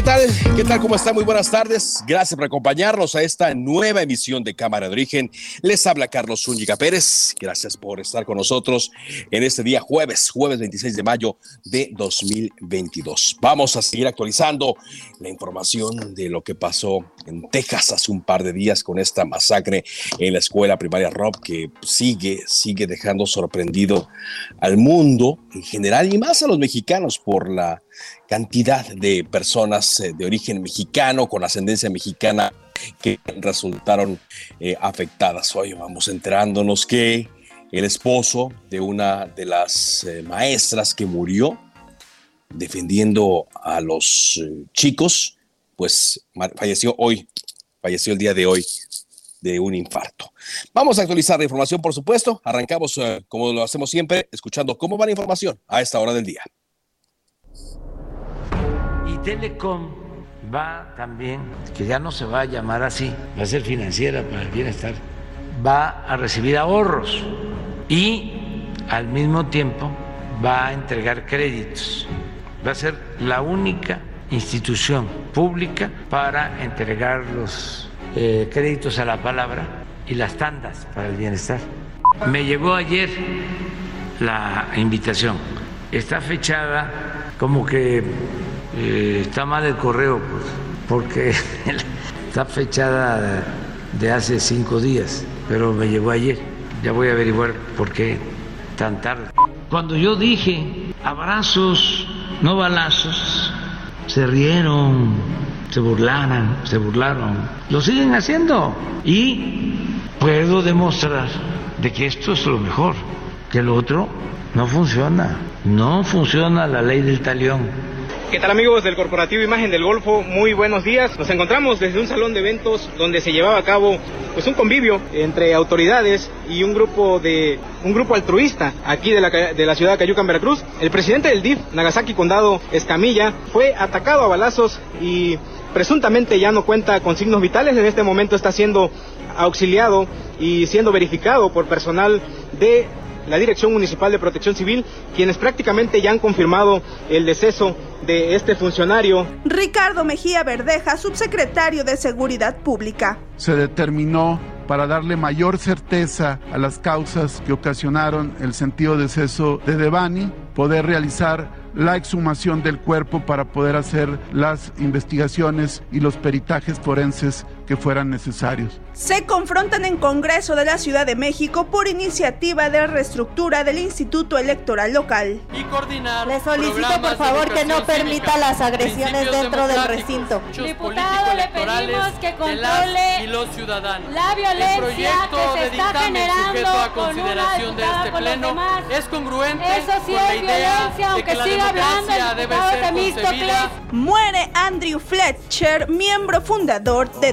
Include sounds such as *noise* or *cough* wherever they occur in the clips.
¿Qué tal? ¿Qué tal? ¿Cómo está? Muy buenas tardes. Gracias por acompañarnos a esta nueva emisión de Cámara de Origen. Les habla Carlos Zúñiga Pérez. Gracias por estar con nosotros en este día jueves, jueves 26 de mayo de 2022. Vamos a seguir actualizando la información de lo que pasó en Texas hace un par de días con esta masacre en la escuela primaria Rob que sigue, sigue dejando sorprendido al mundo en general y más a los mexicanos por la cantidad de personas eh, de origen mexicano, con ascendencia mexicana, que resultaron eh, afectadas. Hoy vamos enterándonos que el esposo de una de las eh, maestras que murió defendiendo a los chicos, pues falleció hoy, falleció el día de hoy de un infarto. Vamos a actualizar la información, por supuesto. Arrancamos, como lo hacemos siempre, escuchando cómo va la información a esta hora del día. Telecom va también, que ya no se va a llamar así, va a ser financiera para el bienestar, va a recibir ahorros y al mismo tiempo va a entregar créditos. Va a ser la única institución pública para entregar los eh, créditos a la palabra y las tandas para el bienestar. Me llegó ayer la invitación. Está fechada como que eh, está mal el correo, pues, porque *laughs* está fechada de hace cinco días, pero me llegó ayer. Ya voy a averiguar por qué tan tarde. Cuando yo dije abrazos, no balazos, se rieron, se burlaron, se burlaron. Lo siguen haciendo y puedo demostrar de que esto es lo mejor, que lo otro no funciona. No funciona la ley del talión. ¿Qué tal amigos del Corporativo Imagen del Golfo? Muy buenos días. Nos encontramos desde un salón de eventos donde se llevaba a cabo pues un convivio entre autoridades y un grupo de un grupo altruista aquí de la, de la ciudad de Cayucan, Veracruz. El presidente del DIF, Nagasaki Condado Escamilla, fue atacado a balazos y presuntamente ya no cuenta con signos vitales. En este momento está siendo auxiliado y siendo verificado por personal de la Dirección Municipal de Protección Civil, quienes prácticamente ya han confirmado el deceso de este funcionario. Ricardo Mejía Verdeja, subsecretario de Seguridad Pública. Se determinó para darle mayor certeza a las causas que ocasionaron el sentido deceso de Devani, poder realizar la exhumación del cuerpo para poder hacer las investigaciones y los peritajes forenses que fueran necesarios. Se confrontan en Congreso de la Ciudad de México por iniciativa de reestructura del Instituto Electoral Local. Y coordinar. Le solicito por favor que no permita las agresiones dentro del recinto. Diputado, le pedimos que controle y los ciudadanos. la violencia que se está generando a consideración de este pleno es congruente Eso sí con la es idea violencia, aunque de que la siga hablando el debe ser Muere Andrew Fletcher, miembro fundador de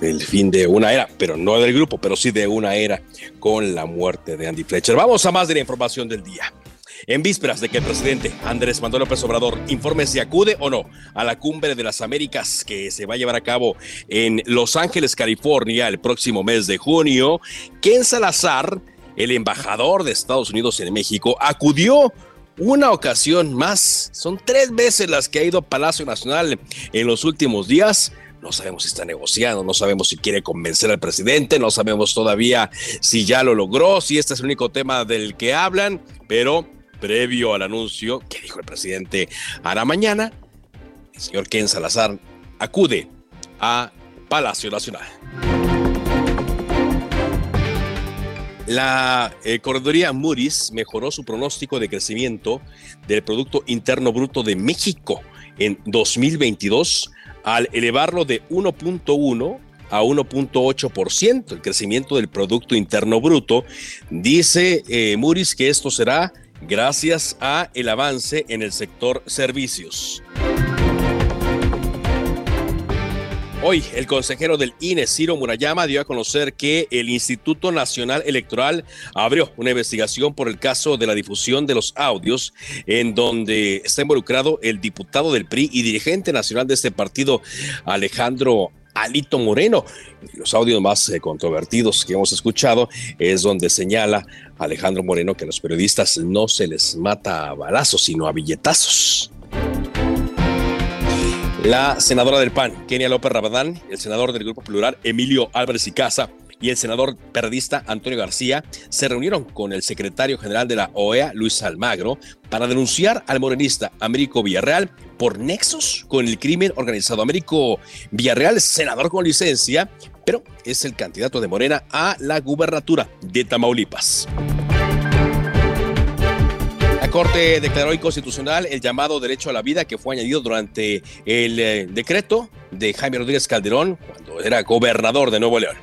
el fin de una era, pero no del grupo, pero sí de una era con la muerte de Andy Fletcher. Vamos a más de la información del día. En vísperas de que el presidente Andrés Manuel López Obrador informe si acude o no a la cumbre de las Américas que se va a llevar a cabo en Los Ángeles, California, el próximo mes de junio, Ken Salazar, el embajador de Estados Unidos en México, acudió una ocasión más. Son tres veces las que ha ido a Palacio Nacional en los últimos días. No sabemos si está negociando, no sabemos si quiere convencer al presidente, no sabemos todavía si ya lo logró, si este es el único tema del que hablan, pero previo al anuncio que dijo el presidente hará mañana, el señor Ken Salazar acude a Palacio Nacional. La eh, corredoría Moody's mejoró su pronóstico de crecimiento del Producto Interno Bruto de México en 2022 al elevarlo de 1.1 a 1.8%, el crecimiento del Producto Interno Bruto. Dice eh, Moody's que esto será gracias a el avance en el sector servicios. Hoy, el consejero del INE, Ciro Murayama, dio a conocer que el Instituto Nacional Electoral abrió una investigación por el caso de la difusión de los audios en donde está involucrado el diputado del PRI y dirigente nacional de este partido, Alejandro Alito Moreno. Los audios más eh, controvertidos que hemos escuchado es donde señala Alejandro Moreno que a los periodistas no se les mata a balazos, sino a billetazos. La senadora del PAN, Kenia López Rabadán, el senador del Grupo Plural, Emilio Álvarez y Casa, y el senador periodista Antonio García se reunieron con el secretario general de la OEA, Luis Almagro, para denunciar al morenista Américo Villarreal por nexos con el crimen organizado. Américo Villarreal, senador con licencia, pero es el candidato de Morena a la gubernatura de Tamaulipas. Corte declaró inconstitucional el llamado derecho a la vida que fue añadido durante el eh, decreto de Jaime Rodríguez Calderón cuando era gobernador de Nuevo León.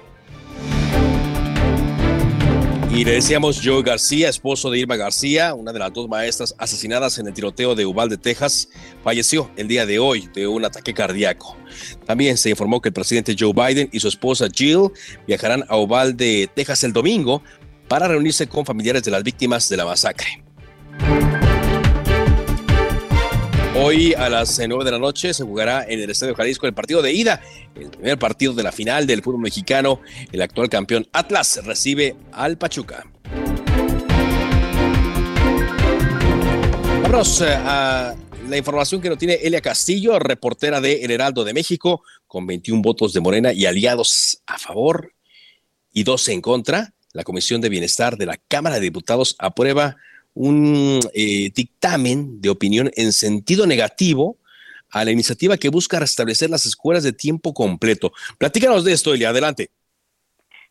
Y le decíamos Joe García, esposo de Irma García, una de las dos maestras asesinadas en el tiroteo de Uvalde, Texas, falleció el día de hoy de un ataque cardíaco. También se informó que el presidente Joe Biden y su esposa Jill viajarán a Uvalde, Texas el domingo para reunirse con familiares de las víctimas de la masacre. Hoy a las 9 de la noche se jugará en el Estadio Jalisco el partido de ida, el primer partido de la final del fútbol mexicano. El actual campeón Atlas recibe al Pachuca. Vamos eh, a la información que nos tiene Elia Castillo, reportera de El Heraldo de México, con 21 votos de Morena y aliados a favor y 12 en contra. La Comisión de Bienestar de la Cámara de Diputados aprueba un eh, dictamen de opinión en sentido negativo a la iniciativa que busca restablecer las escuelas de tiempo completo. Platícanos de esto, Elia, adelante.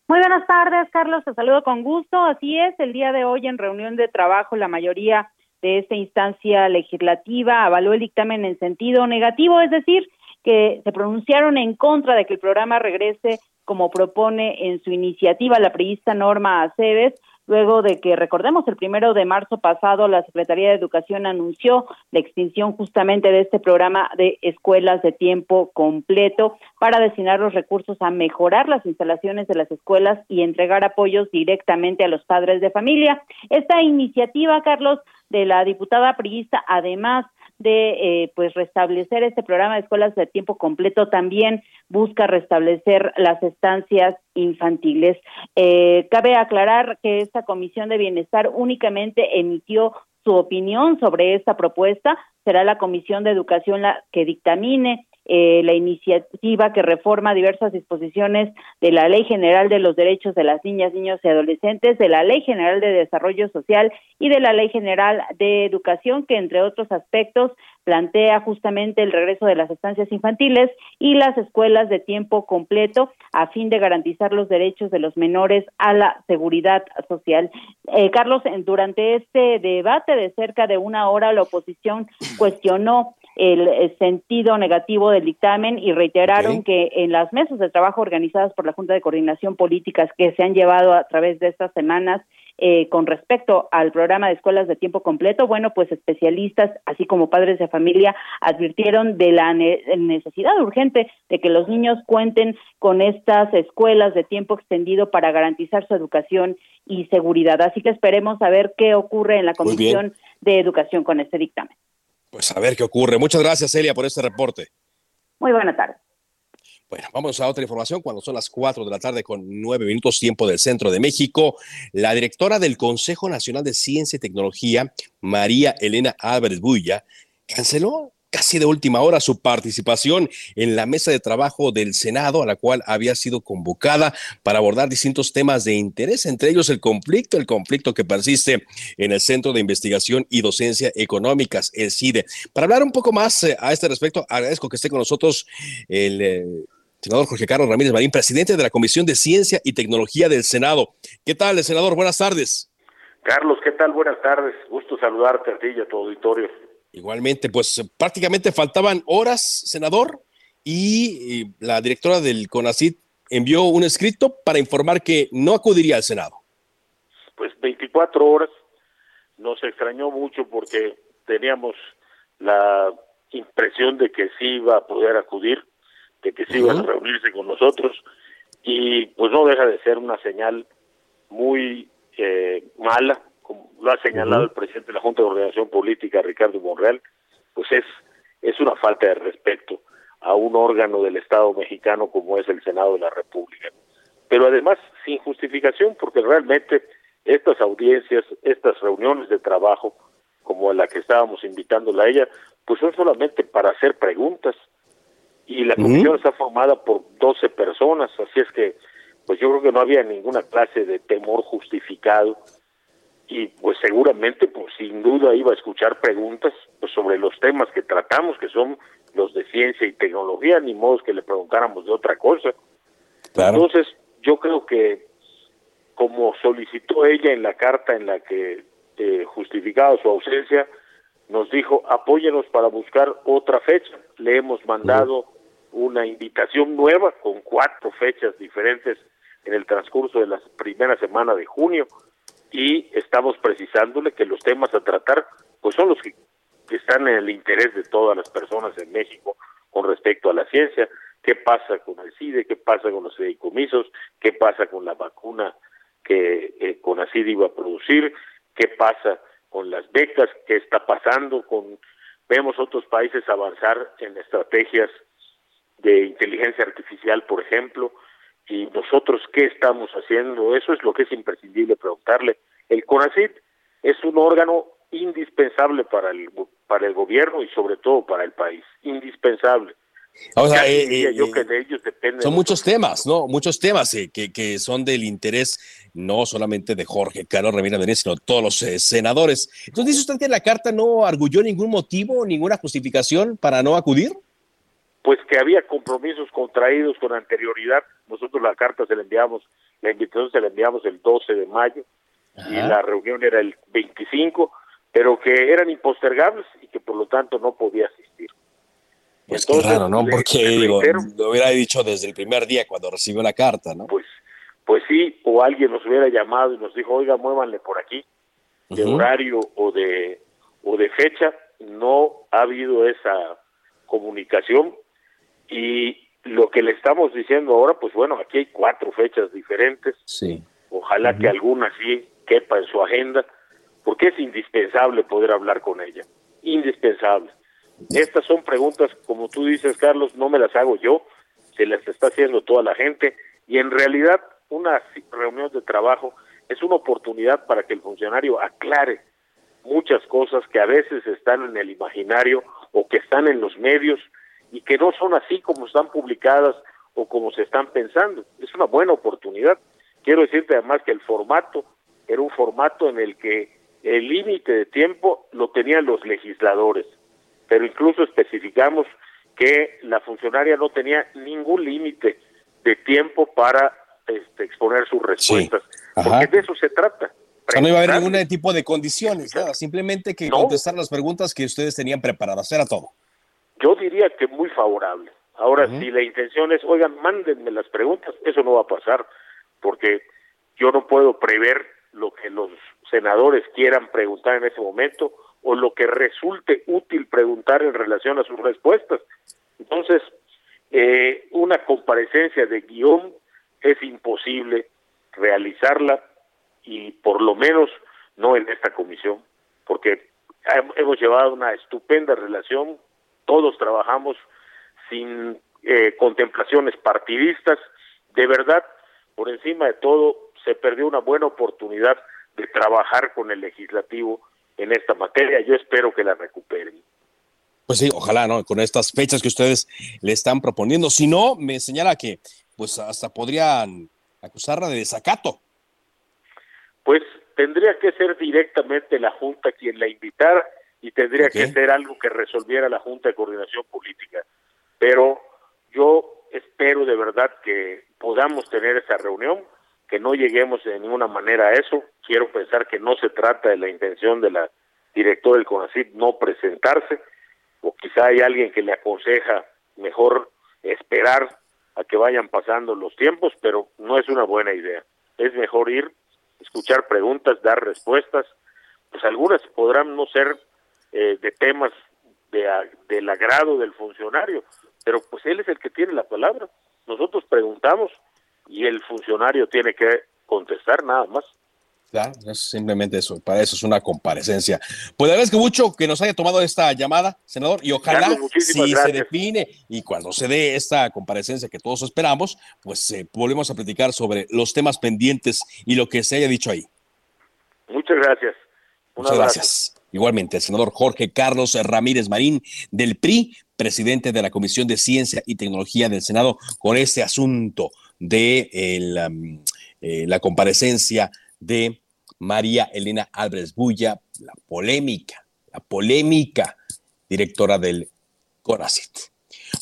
Muy buenas tardes, Carlos, te saludo con gusto. Así es, el día de hoy en reunión de trabajo la mayoría de esta instancia legislativa avaló el dictamen en sentido negativo, es decir, que se pronunciaron en contra de que el programa regrese como propone en su iniciativa la priista Norma Aceves, luego de que, recordemos, el primero de marzo pasado la Secretaría de Educación anunció la extinción justamente de este programa de escuelas de tiempo completo para destinar los recursos a mejorar las instalaciones de las escuelas y entregar apoyos directamente a los padres de familia. Esta iniciativa, Carlos, de la diputada priista, además de eh, pues restablecer este programa de escuelas de tiempo completo también busca restablecer las estancias infantiles. Eh, cabe aclarar que esta comisión de bienestar únicamente emitió su opinión sobre esta propuesta. Será la comisión de educación la que dictamine eh, la iniciativa que reforma diversas disposiciones de la Ley General de los Derechos de las Niñas, Niños y Adolescentes, de la Ley General de Desarrollo Social y de la Ley General de Educación, que entre otros aspectos plantea justamente el regreso de las estancias infantiles y las escuelas de tiempo completo a fin de garantizar los derechos de los menores a la seguridad social. Eh, Carlos, durante este debate de cerca de una hora, la oposición cuestionó el, sentido negativo del dictamen y reiteraron que en las mesas de trabajo organizadas por la Junta de Coordinación Políticas que se han llevado a través de estas semanas eh, con respecto al programa de escuelas de tiempo completo, bueno, pues especialistas, así como padres de familia, advirtieron de la necesidad urgente de que los niños cuenten con estas escuelas de tiempo extendido para garantizar su educación y seguridad. Así que esperemos a ver qué ocurre en la Comisión de Educación con este dictamen. Pues a ver qué ocurre. Muchas gracias, Elia, por este reporte. Muy buena tarde. Bueno, vamos a otra información. Cuando son las 4 de la tarde con 9 minutos tiempo del centro de México, la directora del Consejo Nacional de Ciencia y Tecnología, María Elena Álvarez Bulla, canceló casi de última hora su participación en la mesa de trabajo del Senado, a la cual había sido convocada para abordar distintos temas de interés, entre ellos el conflicto, el conflicto que persiste en el Centro de Investigación y Docencia Económicas, el CIDE. Para hablar un poco más eh, a este respecto, agradezco que esté con nosotros el eh, senador Jorge Carlos Ramírez Marín, presidente de la Comisión de Ciencia y Tecnología del Senado. ¿Qué tal, senador? Buenas tardes. Carlos, ¿qué tal? Buenas tardes. Gusto saludarte a ti y a tu auditorio. Igualmente, pues prácticamente faltaban horas, senador, y la directora del CONACIT envió un escrito para informar que no acudiría al Senado. Pues 24 horas, nos extrañó mucho porque teníamos la impresión de que sí iba a poder acudir, de que sí iba a reunirse con nosotros, y pues no deja de ser una señal muy eh, mala como lo ha señalado el presidente de la Junta de Ordenación Política, Ricardo Monreal, pues es, es una falta de respeto a un órgano del Estado mexicano como es el Senado de la República. Pero además, sin justificación, porque realmente estas audiencias, estas reuniones de trabajo, como la que estábamos invitándola a ella, pues son solamente para hacer preguntas. Y la comisión está formada por 12 personas, así es que, pues yo creo que no había ninguna clase de temor justificado y pues seguramente pues sin duda iba a escuchar preguntas pues, sobre los temas que tratamos que son los de ciencia y tecnología ni modo que le preguntáramos de otra cosa. Entonces yo creo que como solicitó ella en la carta en la que eh, justificaba su ausencia nos dijo apóyenos para buscar otra fecha le hemos mandado una invitación nueva con cuatro fechas diferentes en el transcurso de la primera semana de junio y estamos precisándole que los temas a tratar pues son los que, están en el interés de todas las personas en México con respecto a la ciencia, qué pasa con el CIDE, qué pasa con los fideicomisos, qué pasa con la vacuna que eh, con CIDE iba a producir, qué pasa con las becas, qué está pasando con vemos otros países avanzar en estrategias de inteligencia artificial, por ejemplo, y nosotros qué estamos haciendo, eso es lo que es imprescindible preguntarle. El CONACIT es un órgano indispensable para el para el gobierno y sobre todo para el país, indispensable. O sea, eh, eh, yo que de ellos depende son muchos temas, ¿no? Muchos temas eh, que, que, son del interés no solamente de Jorge Carlos Ramírez sino de todos los senadores. Entonces, ¿dice usted que la carta no arguyó ningún motivo, ninguna justificación para no acudir? Pues que había compromisos contraídos con anterioridad. Nosotros la carta se la enviamos, la invitación se la enviamos el 12 de mayo y la reunión era el 25, pero que eran impostergables y que por lo tanto no podía asistir. Pues Entonces, ¿no? Porque lo hubiera dicho desde el primer día cuando recibió la carta, ¿no? Pues, pues sí, o alguien nos hubiera llamado y nos dijo, oiga, muévanle por aquí, de horario o de, o de fecha. No ha habido esa comunicación y lo que le estamos diciendo ahora, pues bueno, aquí hay cuatro fechas diferentes. Sí. Ojalá que alguna sí quepa en su agenda, porque es indispensable poder hablar con ella. Indispensable. Estas son preguntas, como tú dices, Carlos, no me las hago yo, se las está haciendo toda la gente y en realidad una reunión de trabajo es una oportunidad para que el funcionario aclare muchas cosas que a veces están en el imaginario o que están en los medios y que no son así como están publicadas o como se están pensando. Es una buena oportunidad. Quiero decirte además que el formato era un formato en el que el límite de tiempo lo tenían los legisladores, pero incluso especificamos que la funcionaria no tenía ningún límite de tiempo para este, exponer sus respuestas, porque de eso se trata. no iba a haber ningún tipo de condiciones, nada, simplemente que contestar las preguntas que ustedes tenían preparadas, era todo. Yo diría que muy favorable. Ahora, si la intención es, oigan, mándenme las preguntas, eso no va a pasar, porque yo no puedo prever lo que los senadores quieran preguntar en ese momento o lo que resulte útil preguntar en relación a sus respuestas. Entonces, eh, una comparecencia de guion es imposible realizarla y por lo menos no en esta comisión, porque hemos llevado una estupenda relación, todos trabajamos sin eh, contemplaciones partidistas, de verdad, por encima de todo, se perdió una buena oportunidad de trabajar con el legislativo en esta materia. Yo espero que la recuperen. Pues sí, ojalá, ¿no? Con estas fechas que ustedes le están proponiendo. Si no, me señala que pues hasta podrían acusarla de desacato. Pues tendría que ser directamente la Junta quien la invitara y tendría que ser algo que resolviera la Junta de Coordinación Política. Pero yo espero de verdad que podamos tener esa reunión, que no lleguemos de ninguna manera a eso. Quiero pensar que no se trata de la intención de la directora del CONACYT no presentarse, o quizá hay alguien que le aconseja mejor esperar a que vayan pasando los tiempos, pero no es una buena idea. Es mejor ir, escuchar preguntas, dar respuestas, pues algunas podrán no ser eh, de temas de, del agrado del funcionario, pero pues él es el que tiene la palabra. Nosotros preguntamos y el funcionario tiene que contestar nada más. Claro, es simplemente eso, para eso es una comparecencia. Pues agradezco mucho que nos haya tomado esta llamada, senador, y ojalá si se define y cuando se dé esta comparecencia que todos esperamos, pues eh, volvemos a platicar sobre los temas pendientes y lo que se haya dicho ahí. Muchas gracias. Muchas gracias. Igualmente, el senador Jorge Carlos Ramírez Marín del PRI, presidente de la Comisión de Ciencia y Tecnología del Senado, con este asunto de eh, la comparecencia de María Elena Álvarez Bulla, la polémica, la polémica directora del CONACIT.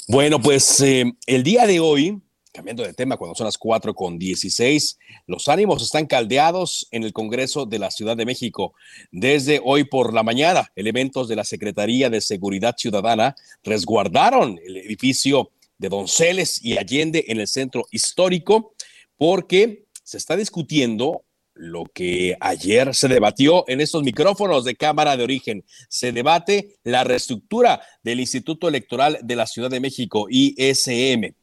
Bueno, pues eh, el día de hoy, cambiando de tema, cuando son las 4 con 16, los ánimos están caldeados en el Congreso de la Ciudad de México. Desde hoy por la mañana, elementos de la Secretaría de Seguridad Ciudadana resguardaron el edificio de Donceles y Allende en el centro histórico porque se está discutiendo lo que ayer se debatió en estos micrófonos de Cámara de Origen. Se debate la reestructura del Instituto Electoral de la Ciudad de México, ISM.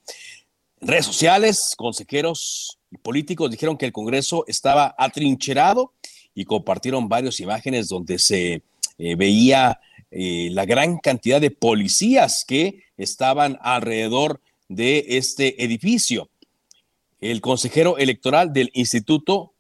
Redes sociales, consejeros y políticos dijeron que el Congreso estaba atrincherado y compartieron varias imágenes donde se eh, veía eh, la gran cantidad de policías que estaban alrededor de este edificio. El consejero electoral del instituto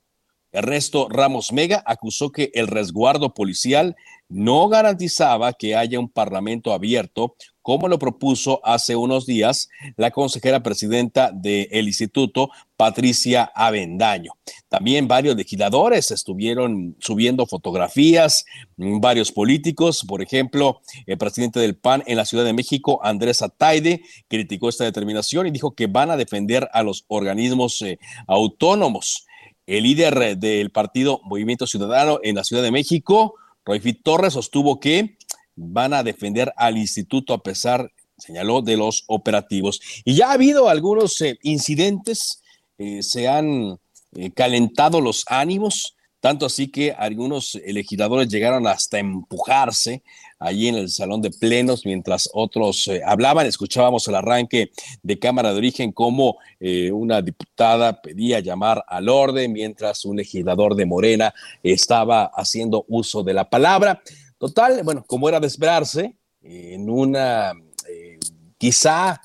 Ernesto Ramos Mega acusó que el resguardo policial no garantizaba que haya un parlamento abierto, como lo propuso hace unos días la consejera presidenta del instituto, Patricia Avendaño. También varios legisladores estuvieron subiendo fotografías, varios políticos, por ejemplo, el presidente del PAN en la Ciudad de México, Andrés Ataide, criticó esta determinación y dijo que van a defender a los organismos eh, autónomos. El líder del partido Movimiento Ciudadano en la Ciudad de México, Royfit Torres, sostuvo que van a defender al instituto a pesar, señaló, de los operativos. Y ya ha habido algunos eh, incidentes, eh, se han eh, calentado los ánimos tanto así que algunos legisladores llegaron hasta empujarse allí en el salón de plenos mientras otros eh, hablaban. Escuchábamos el arranque de Cámara de Origen como eh, una diputada pedía llamar al orden mientras un legislador de Morena estaba haciendo uso de la palabra. Total, bueno, como era de esperarse, en una eh, quizá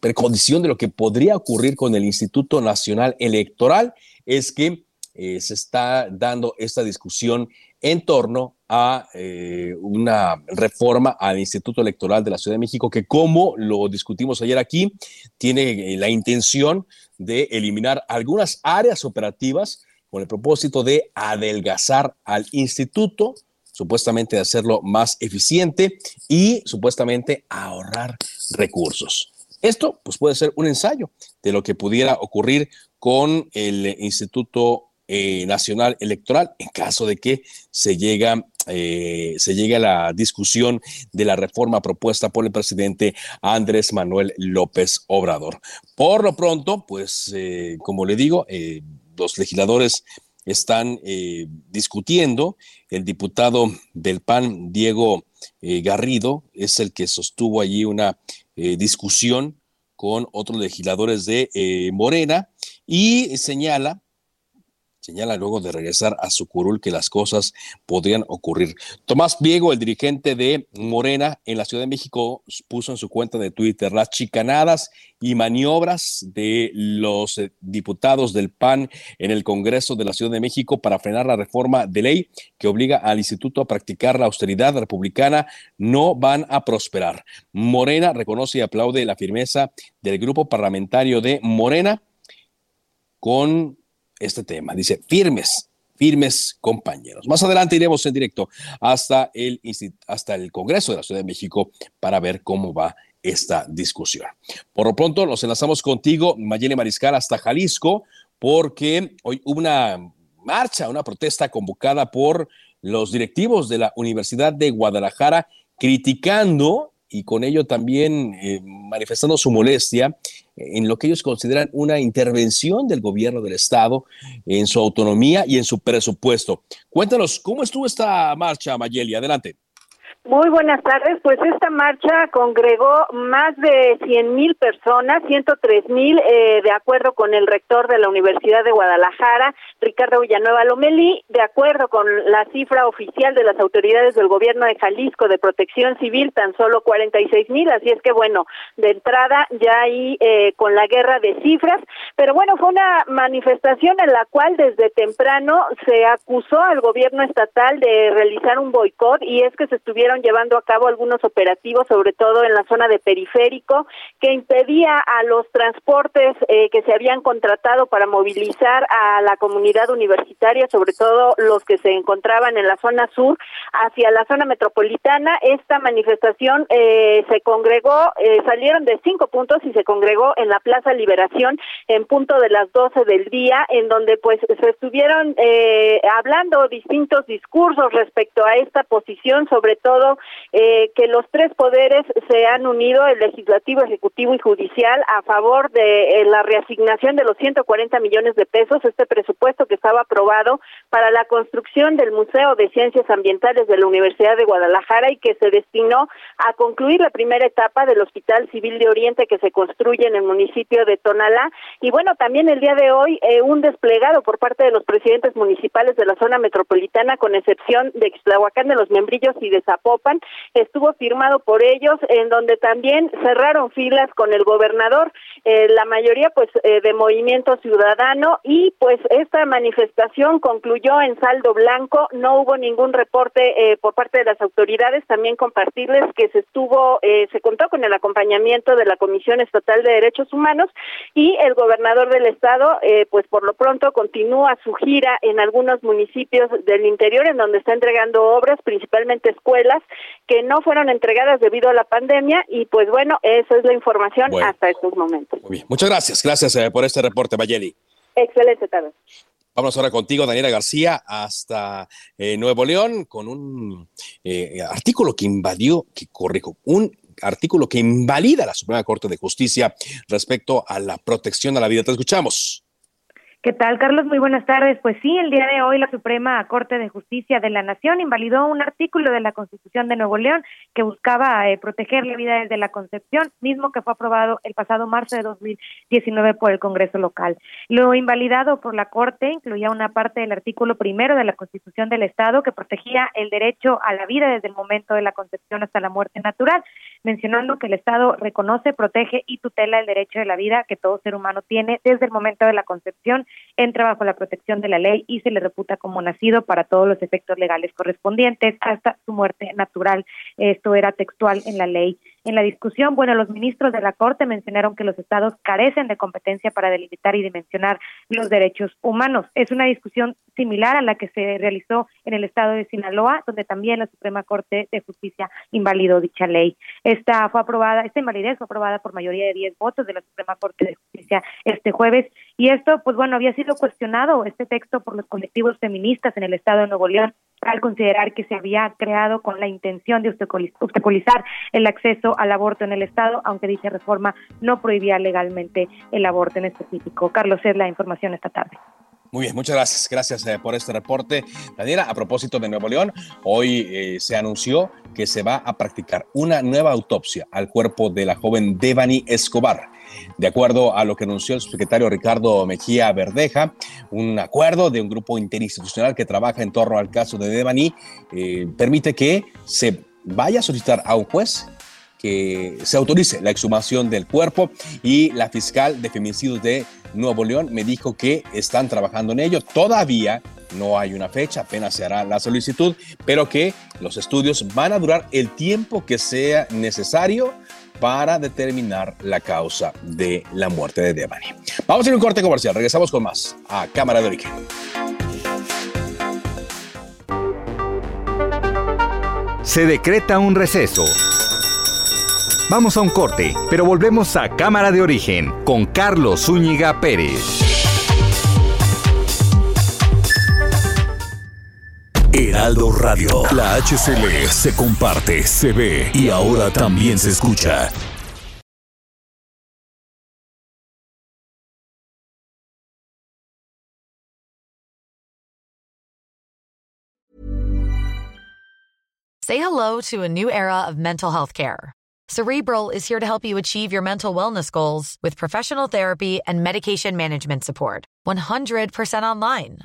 precondición de lo que podría ocurrir con el Instituto Nacional Electoral, es que se está dando esta discusión en torno a eh, una reforma al Instituto Electoral de la Ciudad de México que, como lo discutimos ayer aquí, tiene eh, la intención de eliminar algunas áreas operativas con el propósito de adelgazar al instituto, supuestamente de hacerlo más eficiente y supuestamente ahorrar recursos. Esto pues puede ser un ensayo de lo que pudiera ocurrir con el Instituto eh, nacional Electoral en caso de que se llega eh, se llegue a la discusión de la reforma propuesta por el presidente Andrés Manuel López Obrador. Por lo pronto, pues, eh, como le digo, los legisladores están eh, discutiendo. El diputado del PAN, Diego eh, Garrido, es el que sostuvo allí una eh, discusión con otros legisladores de Morena y señala Señala luego de regresar a su curul que las cosas podrían ocurrir. Tomás Pliego, el dirigente de Morena en la Ciudad de México, puso en su cuenta de Twitter las chicanadas y maniobras de los eh, diputados del PAN en el Congreso de la Ciudad de México para frenar la reforma de ley que obliga al instituto a practicar la austeridad republicana no van a prosperar. Morena reconoce y aplaude la firmeza del grupo parlamentario de Morena con este tema. Dice, firmes, firmes compañeros. Más adelante iremos en directo hasta el, hasta el Congreso de la Ciudad de México para ver cómo va esta discusión. Por lo pronto nos enlazamos contigo, Mayele Mariscal, hasta Jalisco, porque hoy hubo una marcha, una protesta convocada por los directivos de la Universidad de Guadalajara criticando y con ello también eh, manifestando su molestia en lo que ellos consideran una intervención del gobierno del Estado en su autonomía y en su presupuesto. Cuéntanos, ¿cómo estuvo esta marcha, Mayeli? Adelante. Muy buenas tardes. Pues esta marcha congregó más de 100 mil personas, 103 mil, eh, de acuerdo con el rector de la Universidad de Guadalajara, Ricardo Villanueva Lomelí, de acuerdo con la cifra oficial de las autoridades del gobierno de Jalisco de protección civil, tan solo 46 mil. Así es que, bueno, de entrada ya ahí eh, con la guerra de cifras. Pero bueno, fue una manifestación en la cual desde temprano se acusó al gobierno estatal de realizar un boicot y es que se estuvieron llevando a cabo algunos operativos, sobre todo en la zona de periférico, que impedía a los transportes eh, que se habían contratado para movilizar a la comunidad universitaria, sobre todo los que se encontraban en la zona sur, hacia la zona metropolitana. Esta manifestación eh, se congregó, eh, salieron de cinco puntos y se congregó en la Plaza Liberación en punto de las doce del día, en donde pues se estuvieron hablando distintos discursos respecto a esta posición, sobre todo eh, que los tres poderes se han unido, el legislativo, ejecutivo y judicial, a favor de eh, la reasignación de los 140 millones de pesos, este presupuesto que estaba aprobado para la construcción del Museo de Ciencias Ambientales de la Universidad de Guadalajara y que se destinó a concluir la primera etapa del Hospital Civil de Oriente que se construye en el municipio de Tonalá. Y bueno, también el día de hoy eh, un desplegado por parte de los presidentes municipales de la zona metropolitana, con excepción de Xtlahuacán de los Membrillos y de Estuvo firmado por ellos, en donde también cerraron filas con el gobernador, eh, la mayoría pues eh, de Movimiento Ciudadano y pues esta manifestación concluyó en saldo blanco, no hubo ningún reporte eh, por parte de las autoridades, también compartirles que se estuvo, se contó con el acompañamiento de la Comisión Estatal de Derechos Humanos y el gobernador del estado pues por lo pronto continúa su gira en algunos municipios del interior en donde está entregando obras, principalmente escuelas, que no fueron entregadas debido a la pandemia y pues bueno, esa es la información hasta estos momentos. Muy bien, muchas gracias, gracias eh, por este reporte, Mayeli. Excelente tarde. Vamos ahora contigo, Daniela García, hasta eh, Nuevo León, con un eh, artículo que invadió, que corrijo, un artículo que invalida la Suprema Corte de Justicia respecto a la protección a la vida. Te escuchamos. ¿Qué tal, Carlos? Muy buenas tardes. Pues sí, el día de hoy la Suprema Corte de Justicia de la Nación invalidó un artículo de la Constitución de Nuevo León que buscaba eh, proteger la vida desde la concepción, mismo que fue aprobado el pasado marzo de 2019 por el Congreso local. Lo invalidado por la Corte incluía una parte del artículo primero de la Constitución del Estado que protegía el derecho a la vida desde el momento de la concepción hasta la muerte natural, mencionando que el Estado reconoce, protege y tutela el derecho de la vida que todo ser humano tiene desde el momento de la concepción entra bajo la protección de la ley y se le reputa como nacido para todos los efectos legales correspondientes hasta su muerte natural. Esto era textual en la ley. En la discusión, bueno, los ministros de la Corte mencionaron que los estados carecen de competencia para delimitar y dimensionar los derechos humanos. Es una discusión similar a la que se realizó en el estado de Sinaloa, donde también la Suprema Corte de Justicia invalidó dicha ley. Esta fue aprobada, esta invalidez fue aprobada por mayoría de 10 votos de la Suprema Corte de Justicia este jueves y esto, pues bueno, había sido cuestionado este texto por los colectivos feministas en el estado de Nuevo León al considerar que se había creado con la intención de obstaculizar el acceso al aborto en el Estado, aunque dicha reforma no prohibía legalmente el aborto en específico. Carlos, es la información esta tarde. Muy bien, muchas gracias. Gracias eh, por este reporte. Daniela, a propósito de Nuevo León, hoy eh, se anunció que se va a practicar una nueva autopsia al cuerpo de la joven Devani Escobar. De acuerdo a lo que anunció el secretario Ricardo Mejía Verdeja, un acuerdo de un grupo interinstitucional que trabaja en torno al caso de Devani eh, permite que se vaya a solicitar a un juez que se autorice la exhumación del cuerpo y la fiscal de feminicidios de Nuevo León me dijo que están trabajando en ello. Todavía no hay una fecha, apenas se hará la solicitud, pero que los estudios van a durar el tiempo que sea necesario para determinar la causa de la muerte de Devani. Vamos a ir a un corte comercial, regresamos con más a Cámara de Origen. Se decreta un receso. Vamos a un corte, pero volvemos a Cámara de Origen con Carlos Zúñiga Pérez. Heraldo Radio. La HCL se comparte, se ve y ahora también se escucha. Say hello to a new era of mental health care. Cerebral is here to help you achieve your mental wellness goals with professional therapy and medication management support. 100% online.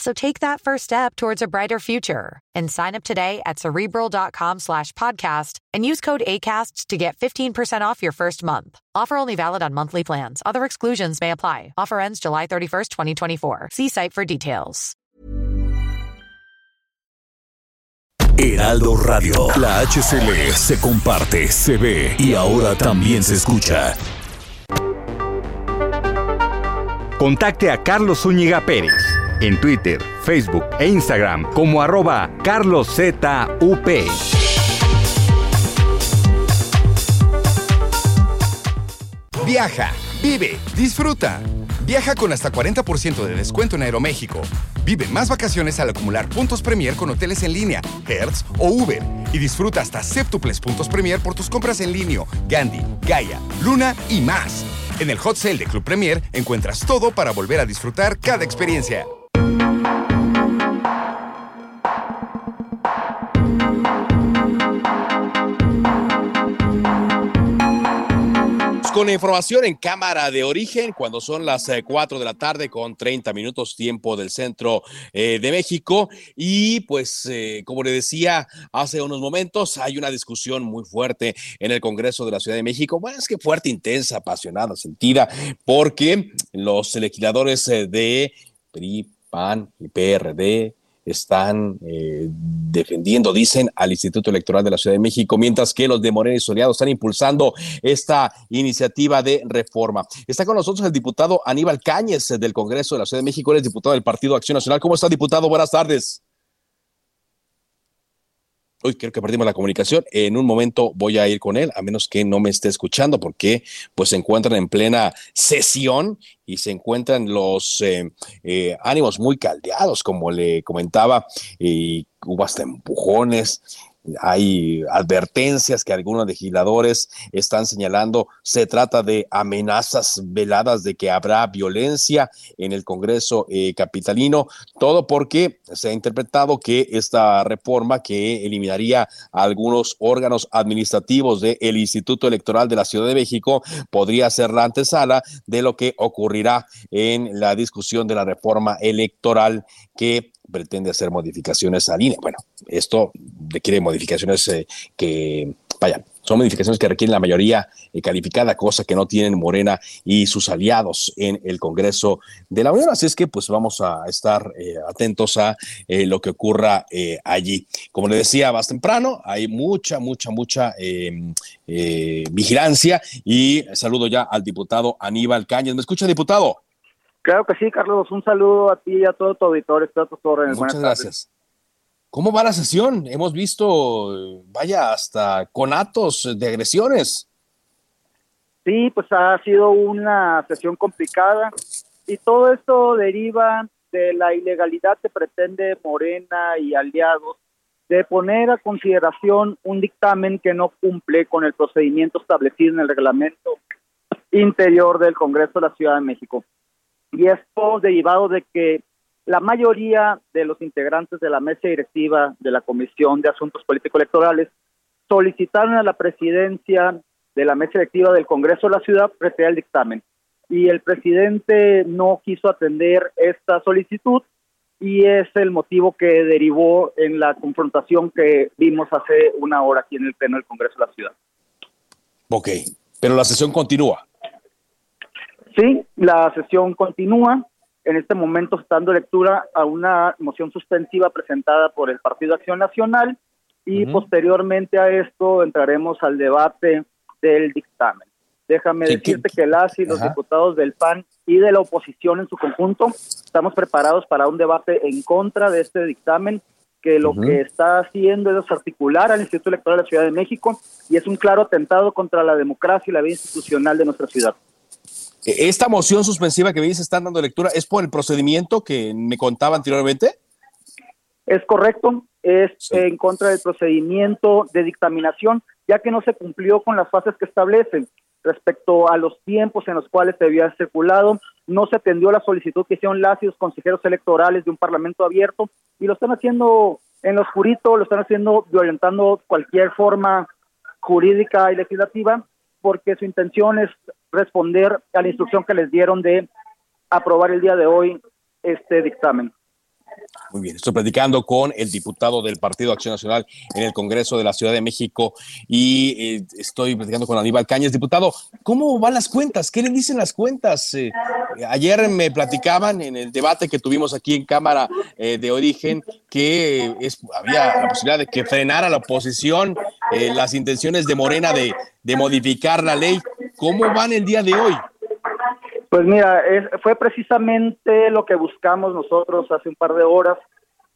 So take that first step towards a brighter future and sign up today at cerebral.com slash podcast and use code ACAST to get 15% off your first month. Offer only valid on monthly plans. Other exclusions may apply. Offer ends July 31st, 2024. See site for details. Heraldo Radio. La HCL se comparte, se ve y ahora también se escucha. Contacte a Carlos Zúñiga Pérez en Twitter, Facebook e Instagram como arroba carloszup. Viaja, vive, disfruta. Viaja con hasta 40% de descuento en Aeroméxico. Vive más vacaciones al acumular puntos Premier con hoteles en línea, Hertz o Uber. Y disfruta hasta séptuples puntos Premier por tus compras en línea, Gandhi, Gaia, Luna y más. En el Hot Sale de Club Premier encuentras todo para volver a disfrutar cada experiencia. Con información en cámara de origen, cuando son las 4 de la tarde con 30 minutos tiempo del centro eh, de México. Y pues, eh, como le decía hace unos momentos, hay una discusión muy fuerte en el Congreso de la Ciudad de México. Bueno, es que fuerte, intensa, apasionada, sentida, porque los legisladores eh, de PRI, PAN y PRD están eh, defendiendo, dicen, al Instituto Electoral de la Ciudad de México, mientras que los de Morena y Soleado están impulsando esta iniciativa de reforma. Está con nosotros el diputado Aníbal Cáñez del Congreso de la Ciudad de México, él es diputado del Partido Acción Nacional. ¿Cómo está, diputado? Buenas tardes. Uy, creo que perdimos la comunicación. En un momento voy a ir con él, a menos que no me esté escuchando, porque pues se encuentran en plena sesión y se encuentran los eh, eh, ánimos muy caldeados, como le comentaba, y hubo hasta empujones hay advertencias que algunos legisladores están señalando. Se trata de amenazas veladas de que habrá violencia en el Congreso eh, capitalino, todo porque se ha interpretado que esta reforma que eliminaría algunos órganos administrativos del Instituto Electoral de la Ciudad de México podría ser la antesala de lo que ocurrirá en la discusión de la reforma electoral que pretende hacer modificaciones al INE. Bueno, esto requiere modificaciones eh, que, vaya, son modificaciones que requieren la mayoría eh, calificada, cosa que no tienen Morena y sus aliados en el Congreso de la Unión. Así es que pues vamos a estar eh, atentos a lo que ocurra allí. Como le decía más temprano, hay mucha, mucha, mucha em, vigilancia y saludo ya al diputado Aníbal Cañas. ¿Me escucha, diputado? Claro que sí, Carlos. Un saludo a ti y a todo tu auditorio. Está tus órdenes. Muchas Buenas tardes. gracias. ¿Cómo va la sesión? Hemos visto, vaya, hasta conatos de agresiones. Sí, pues ha sido una sesión complicada y todo esto deriva de la ilegalidad que pretende Morena y aliados de poner a consideración un dictamen que no cumple con el procedimiento establecido en el reglamento interior del Congreso de la Ciudad de México. Y esto derivado de que la mayoría de los integrantes de la mesa directiva de la Comisión de Asuntos Político-Electorales solicitaron a la presidencia de la mesa directiva del Congreso de la Ciudad retirar el dictamen. Y el presidente no quiso atender esta solicitud y es el motivo que derivó en la confrontación que vimos hace una hora aquí en el Pleno del Congreso de la Ciudad. Ok, pero la sesión continúa. Sí, la sesión continúa. En este momento está dando lectura a una moción suspensiva presentada por el Partido Acción Nacional y posteriormente a esto entraremos al debate del dictamen. Déjame ¿Qué- decirte que las y los Ajá. diputados del PAN y de la oposición en su conjunto estamos preparados para un debate en contra de este dictamen que lo que está haciendo es desarticular al Instituto Electoral de la Ciudad de México y es un claro atentado contra la democracia y la vida institucional de nuestra ciudad. ¿Esta moción suspensiva que me dice están dando lectura es por el procedimiento que me contaba anteriormente? Es correcto, es en contra del procedimiento de dictaminación, ya que no se cumplió con las fases que establecen respecto a los tiempos en los cuales se había circulado, no se atendió la solicitud que hicieron las y los consejeros electorales de un parlamento abierto y lo están haciendo en lo oscurito, lo están haciendo violentando cualquier forma jurídica y legislativa, porque su intención es responder a la instrucción que les dieron de aprobar el día de hoy este dictamen. Muy bien, estoy platicando con el diputado del Partido Acción Nacional en el Congreso de la Ciudad de México y eh, estoy platicando con Aníbal Cañas. Diputado, ¿cómo van las cuentas? ¿Qué le dicen las cuentas? Eh, ayer me platicaban en el debate que tuvimos aquí en Cámara eh, de Origen que es, había la posibilidad de que frenara la oposición las intenciones de Morena de modificar la ley. ¿Cómo van el día de hoy? Pues mira, fue precisamente lo que buscamos nosotros hace un par de horas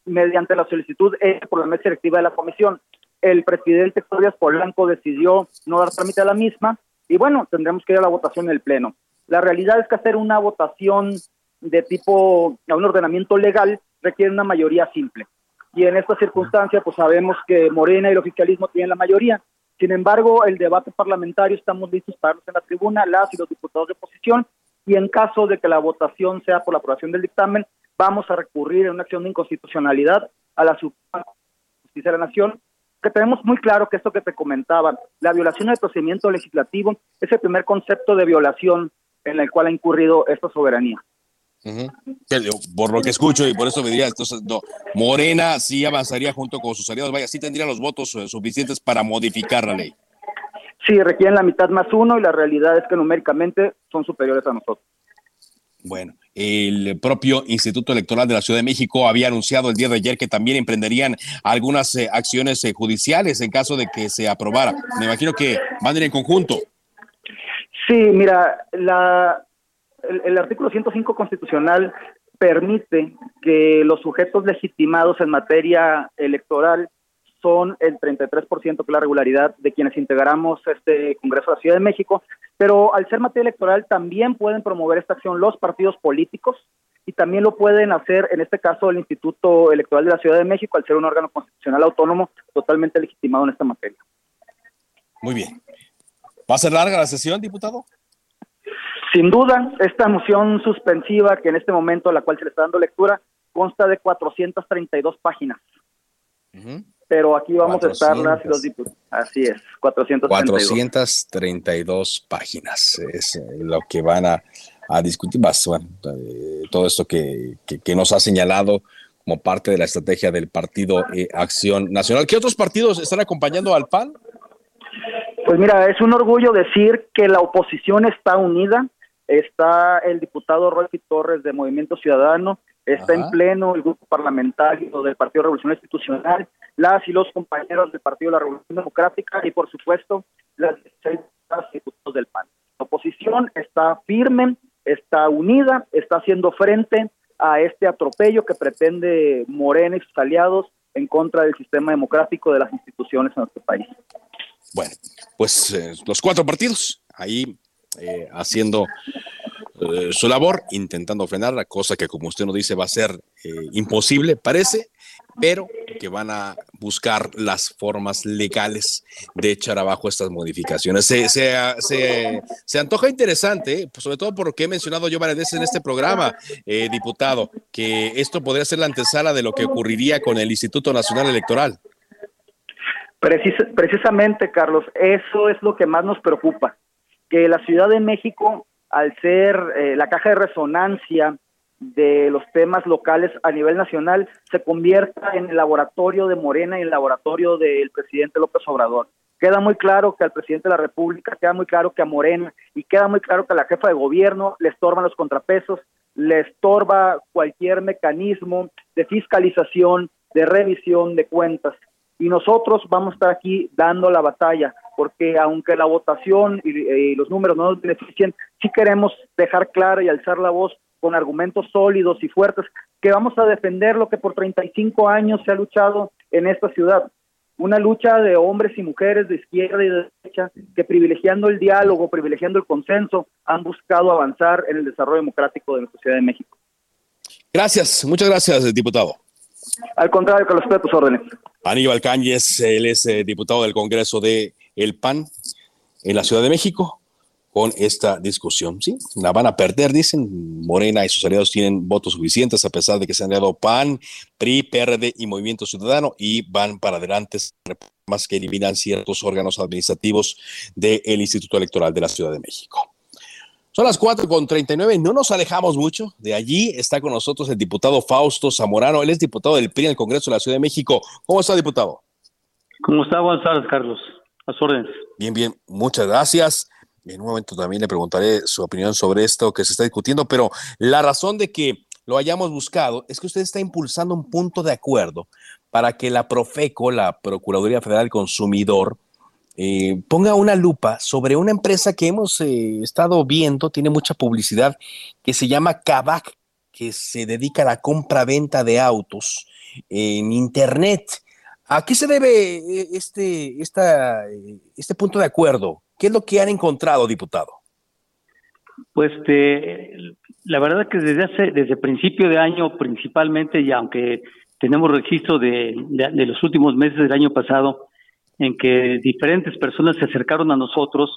mediante la solicitud por la mesa directiva de la comisión. El presidente Claudia Polanco decidió no dar trámite a la misma y bueno, tendremos que ir a la votación en el Pleno. La realidad es que hacer una votación de tipo a un ordenamiento legal requiere una mayoría simple. Y en esta circunstancia, pues sabemos que Morena y el oficialismo tienen la mayoría. Sin embargo, el debate parlamentario estamos listos para en la tribuna, las y los diputados de oposición, y en caso de que la votación sea por la aprobación del dictamen, vamos a recurrir en una acción de inconstitucionalidad a la Suprema Justicia de la Nación, que tenemos muy claro que esto que te comentaba, la violación del procedimiento legislativo es el primer concepto de violación en el cual ha incurrido esta soberanía. Por lo que escucho y por eso me diría, entonces, no, Morena sí avanzaría junto con sus aliados, vaya, sí tendría los votos eh, suficientes para modificar la ley. Sí, requieren la mitad más uno y la realidad es que numéricamente son superiores a nosotros. Bueno, el propio Instituto Electoral de la Ciudad de México había anunciado el día de ayer que también emprenderían algunas eh, acciones eh, judiciales en caso de que se aprobara. Me imagino que van a ir en conjunto. Sí, mira, la, el, el artículo 105 constitucional permite que los sujetos legitimados en materia electoral son el 33% que la regularidad de quienes integramos este Congreso de la Ciudad de México, pero al ser materia electoral también pueden promover esta acción los partidos políticos y también lo pueden hacer, en este caso, el Instituto Electoral de la Ciudad de México, al ser un órgano constitucional autónomo totalmente legitimado en esta materia. Muy bien. ¿Va a ser larga la sesión, diputado? Sin duda, esta moción suspensiva que en este momento a la cual se le está dando lectura consta de 432 páginas. Pero aquí vamos a estar las los diputados. Así es, 432. 432 páginas es eh, lo que van a, a discutir. Más, bueno, eh, todo esto que, que- que nos ha señalado como parte de la estrategia del Partido eh, Acción Nacional. ¿Qué otros partidos están acompañando al PAN? Pues mira, es un orgullo decir que la oposición está unida. Está el diputado Rolfi Torres de Movimiento Ciudadano, está en pleno el grupo parlamentario del Partido Revolución Institucional, las y los compañeros del Partido de la Revolución Democrática y por supuesto las 16 diputadas y diputados del PAN. La oposición está firme está unida, está haciendo frente a este atropello que pretende Morena y sus aliados en contra del sistema democrático de las instituciones en nuestro país. Bueno, pues eh, los cuatro partidos ahí eh, haciendo eh, su labor, intentando frenar la cosa que como usted nos dice va a ser eh, imposible, parece, pero que van a buscar las formas legales de echar abajo estas modificaciones. Se, se, se, se antoja interesante, pues sobre todo por lo que he mencionado yo varias veces en este programa, eh, diputado, que esto podría ser la antesala de lo que ocurriría con el Instituto Nacional Electoral. Precis- precisamente, Carlos, eso es lo que más nos preocupa, que la Ciudad de México, al ser eh, la caja de resonancia de los temas locales a nivel nacional, se convierta en el laboratorio de Morena y el laboratorio del presidente López Obrador. Queda muy claro que al presidente de la República, queda muy claro que a Morena y queda muy claro que a la jefa de gobierno le estorban los contrapesos, le estorba cualquier mecanismo de fiscalización, de revisión de cuentas y nosotros vamos a estar aquí dando la batalla, porque aunque la votación y, y los números no nos beneficien, sí queremos dejar clara y alzar la voz con argumentos sólidos y fuertes, que vamos a defender lo que por 35 años se ha luchado en esta ciudad. Una lucha de hombres y mujeres de izquierda y de derecha que privilegiando el diálogo, privilegiando el consenso, han buscado avanzar en el desarrollo democrático de nuestra Ciudad de México. Gracias, muchas gracias, diputado. Al contrario, estoy a tus órdenes. Aníbal Cáñez, él es eh, diputado del Congreso de El PAN en la Ciudad de México con esta discusión. Sí, la van a perder, dicen. Morena y sus aliados tienen votos suficientes a pesar de que se han dado PAN, PRI, PRD y Movimiento Ciudadano y van para adelante más que eliminan ciertos órganos administrativos del Instituto Electoral de la Ciudad de México. Son las 4 con 39, no nos alejamos mucho. De allí está con nosotros el diputado Fausto Zamorano. Él es diputado del PRI en el Congreso de la Ciudad de México. ¿Cómo está, diputado? ¿Cómo está? Buenas tardes, Carlos. A órdenes. Bien, bien, muchas gracias. En un momento también le preguntaré su opinión sobre esto que se está discutiendo, pero la razón de que lo hayamos buscado es que usted está impulsando un punto de acuerdo para que la Profeco, la Procuraduría Federal del Consumidor, eh, ponga una lupa sobre una empresa que hemos eh, estado viendo, tiene mucha publicidad, que se llama Kavak, que se dedica a la compra-venta de autos en Internet. ¿A qué se debe eh, este, esta, eh, este punto de acuerdo? ¿Qué es lo que han encontrado, diputado? Pues este, la verdad es que desde hace, desde principio de año principalmente, y aunque tenemos registro de, de, de los últimos meses del año pasado, en que diferentes personas se acercaron a nosotros,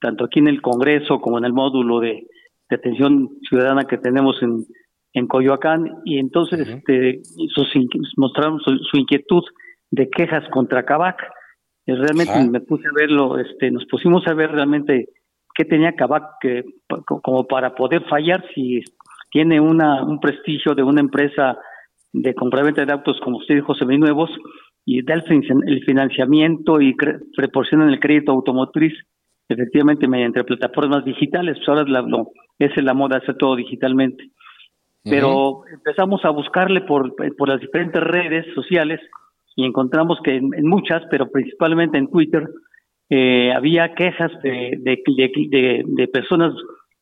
tanto aquí en el Congreso como en el módulo de, de atención ciudadana que tenemos en, en Coyoacán, y entonces este, sus in- mostraron su, su inquietud de quejas contra Cabac. Eh, Realmente Ajá. me puse a verlo, este, nos pusimos a ver realmente qué tenía Cabac que, como para poder fallar si tiene una, un prestigio de una empresa de compraventa de autos, como usted dijo, seminuevos, y da el, fin- el financiamiento y proporcionan el crédito automotriz, efectivamente mediante plataformas digitales, pues ahora la, esa es la moda, hacer todo digitalmente. Pero empezamos a buscarle por, por las diferentes redes sociales y encontramos que en, muchas, pero principalmente en Twitter, eh, había quejas de, de, personas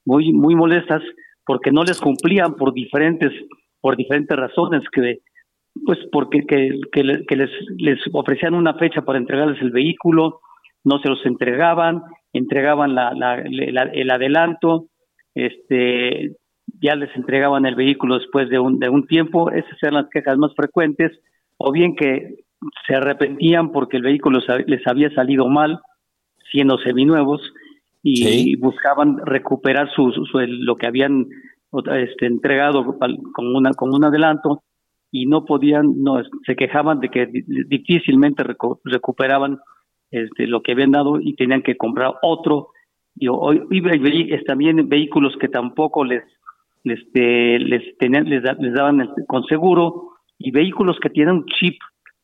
muy, muy molestas porque no les cumplían por diferentes, por diferentes razones que pues porque que, que que les, les ofrecían una fecha para entregarles el vehículo, no se los entregaban, entregaban la, la- la- el adelanto, este ya les entregaban el vehículo después de un, de un tiempo, esas eran las quejas más frecuentes, o bien que se arrepentían porque el vehículo les había salido mal, siendo seminuevos, y buscaban recuperar su, su- lo que habían este, entregado con, una, con un adelanto, y no podían, no, se quejaban de que di- difícilmente recu- recuperaban este, lo que habían dado y tenían que comprar otro. Y hoy y es también vehículos que tampoco les les, este, les, tenían, les, da- les daban el- con seguro y vehículos que tienen un chip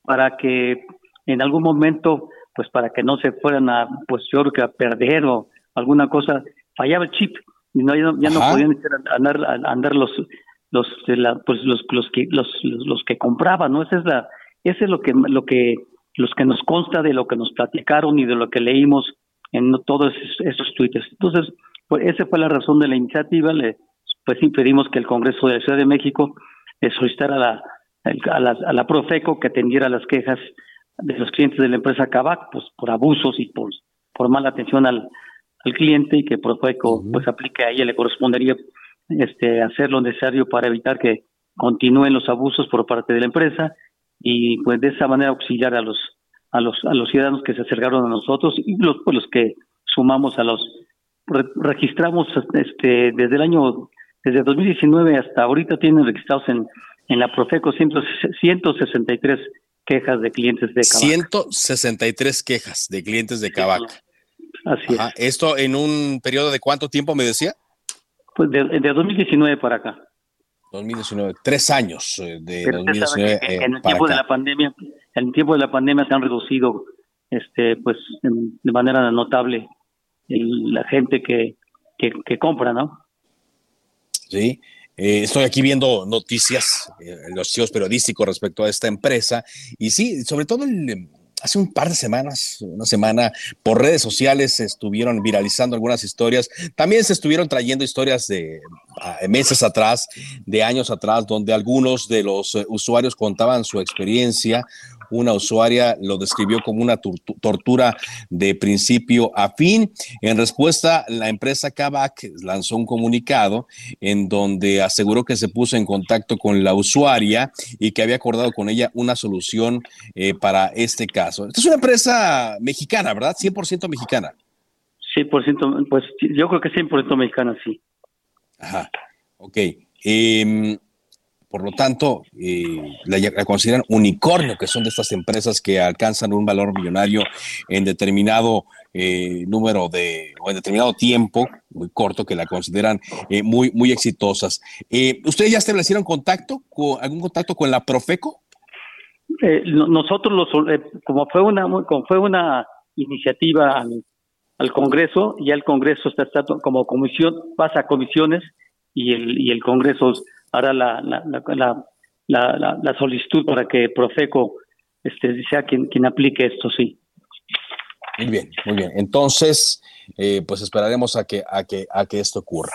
para que en algún momento, pues para que no se fueran a, pues yo creo que a perder o alguna cosa, fallaba el chip y no, ya no, ya no Ajá. podían andar, andar los los la- pues los los que los, los, los que compraban, ¿no? Esa es la ese es lo que lo que los que nos consta de lo que nos platicaron y de lo que leímos en todos esos, esos tweets. Entonces, pues esa fue la razón de la iniciativa. Le, pues impedimos que el Congreso de la Ciudad de México le solicitara a la, a la, a la Profeco que atendiera las quejas de los clientes de la empresa Cabac, pues por abusos y por, por mala atención al, al cliente y que Profeco pues aplique a ella le correspondería este hacer lo necesario para evitar que continúen los abusos por parte de la empresa y pues de esa manera auxiliar a los a los a los ciudadanos que se acercaron a nosotros y los pues, los que sumamos a los re- registramos este desde el año desde 2019 hasta ahorita tienen registrados en en la Profeco 100 163 quejas de clientes de Cabac. 163 quejas de clientes de Cabac. Así Ajá. ¿Esto en un periodo de cuánto tiempo me decía? Pues de, de 2019 para acá. 2019, tres años eh, de Pero usted sabe 2019 que eh, en el tiempo de acá. la pandemia, en el tiempo de la pandemia se han reducido, este, pues, en- de manera notable el- la gente que, que, que compra, ¿no? Sí. Eh, estoy aquí viendo noticias, eh, los sitios periodísticos respecto a esta empresa. Y sí, sobre todo el, hace un par de semanas, una semana, por redes sociales se estuvieron viralizando algunas historias. También se estuvieron trayendo historias de ah, meses atrás, de años atrás, donde algunos de los eh, usuarios contaban su experiencia. Una usuaria lo describió como una tortu- tortura de principio a fin. En respuesta, la empresa Kavak lanzó un comunicado en donde aseguró que se puso en contacto con la usuaria y que había acordado con ella una solución eh, para este caso. Esta es una empresa mexicana, ¿verdad? 100% mexicana. 100%, pues yo creo que 100% mexicana, sí. Ajá. Ok. Em, por lo tanto, eh, la, consideran unicornio, que son de estas empresas que alcanzan un valor millonario en determinado eh, número de, o en determinado tiempo, muy corto, que la consideran eh, muy, muy exitosas. Eh, ¿Ustedes ya establecieron contacto, con, algún contacto con la Profeco? Eh, no- nosotros, los, como fue una como fue una iniciativa al, al Congreso, ya el Congreso está, está como comisión, pasa a comisiones y el, y el Congreso hará la, la, la, solicitud para que Profeco este, sea quien, quien aplique esto, sí. Muy bien, muy bien. Entonces, eh, pues esperaremos a que, a que, a que esto ocurra.